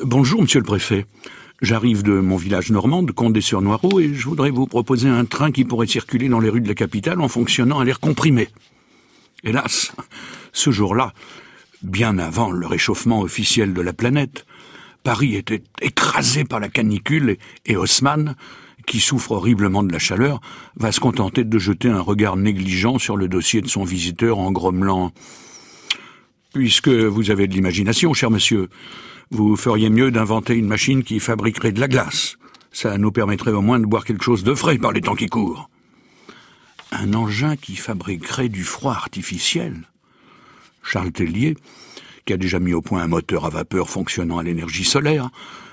Bonjour, monsieur le préfet. J'arrive de mon village normand, de Condé-sur-Noireau, et je voudrais vous proposer un train qui pourrait circuler dans les rues de la capitale en fonctionnant à l'air comprimé. Hélas, ce jour-là, bien avant le réchauffement officiel de la planète, Paris était écrasé par la canicule et Haussmann, qui souffre horriblement de la chaleur, va se contenter de jeter un regard négligent sur le dossier de son visiteur en grommelant Puisque vous avez de l'imagination, cher monsieur, vous feriez mieux d'inventer une machine qui fabriquerait de la glace. Ça nous permettrait au moins de boire quelque chose de frais par les temps qui courent. Un engin qui fabriquerait du froid artificiel Charles Tellier, qui a déjà mis au point un moteur à vapeur fonctionnant à l'énergie solaire,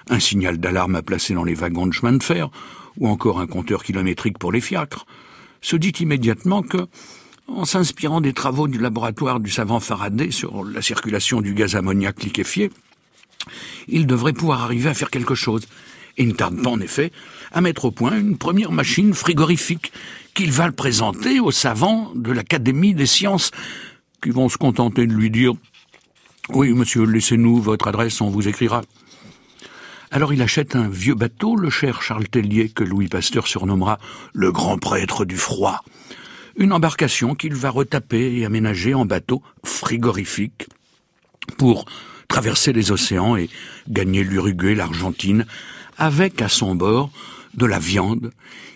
un signal d'alarme à placer dans les wagons de chemin de fer, ou encore un compteur kilométrique pour les fiacres, se dit immédiatement que, en s'inspirant des travaux du laboratoire du savant Faraday sur la circulation du gaz ammoniaque liquéfié, il devrait pouvoir arriver à faire quelque chose. Et il ne tarde pas, en effet, à mettre au point une première machine frigorifique qu'il va le présenter aux savants de l'Académie des sciences, qui vont se contenter de lui dire Oui, monsieur, laissez-nous votre adresse, on vous écrira. Alors il achète un vieux bateau, le cher Charles Tellier, que Louis Pasteur surnommera le grand prêtre du froid. Une embarcation qu'il va retaper et aménager en bateau frigorifique pour traverser les océans et gagner l'Uruguay, l'Argentine, avec à son bord de la viande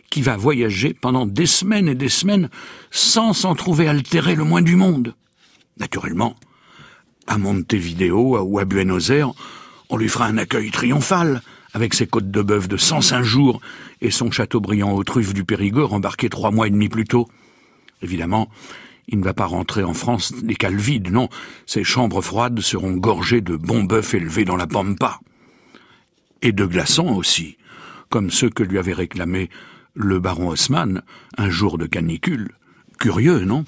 qui va voyager pendant des semaines et des semaines sans s'en trouver altéré le moins du monde. Naturellement, à Montevideo ou à Buenos Aires, on lui fera un accueil triomphal, avec ses côtes de bœuf de 105 jours et son château brillant aux truffes du Périgord embarqué trois mois et demi plus tôt. Évidemment, il ne va pas rentrer en France les cales vides, non. Ses chambres froides seront gorgées de bons bœufs élevés dans la pampa. Et de glaçons aussi, comme ceux que lui avait réclamés le baron Haussmann un jour de canicule. Curieux, non?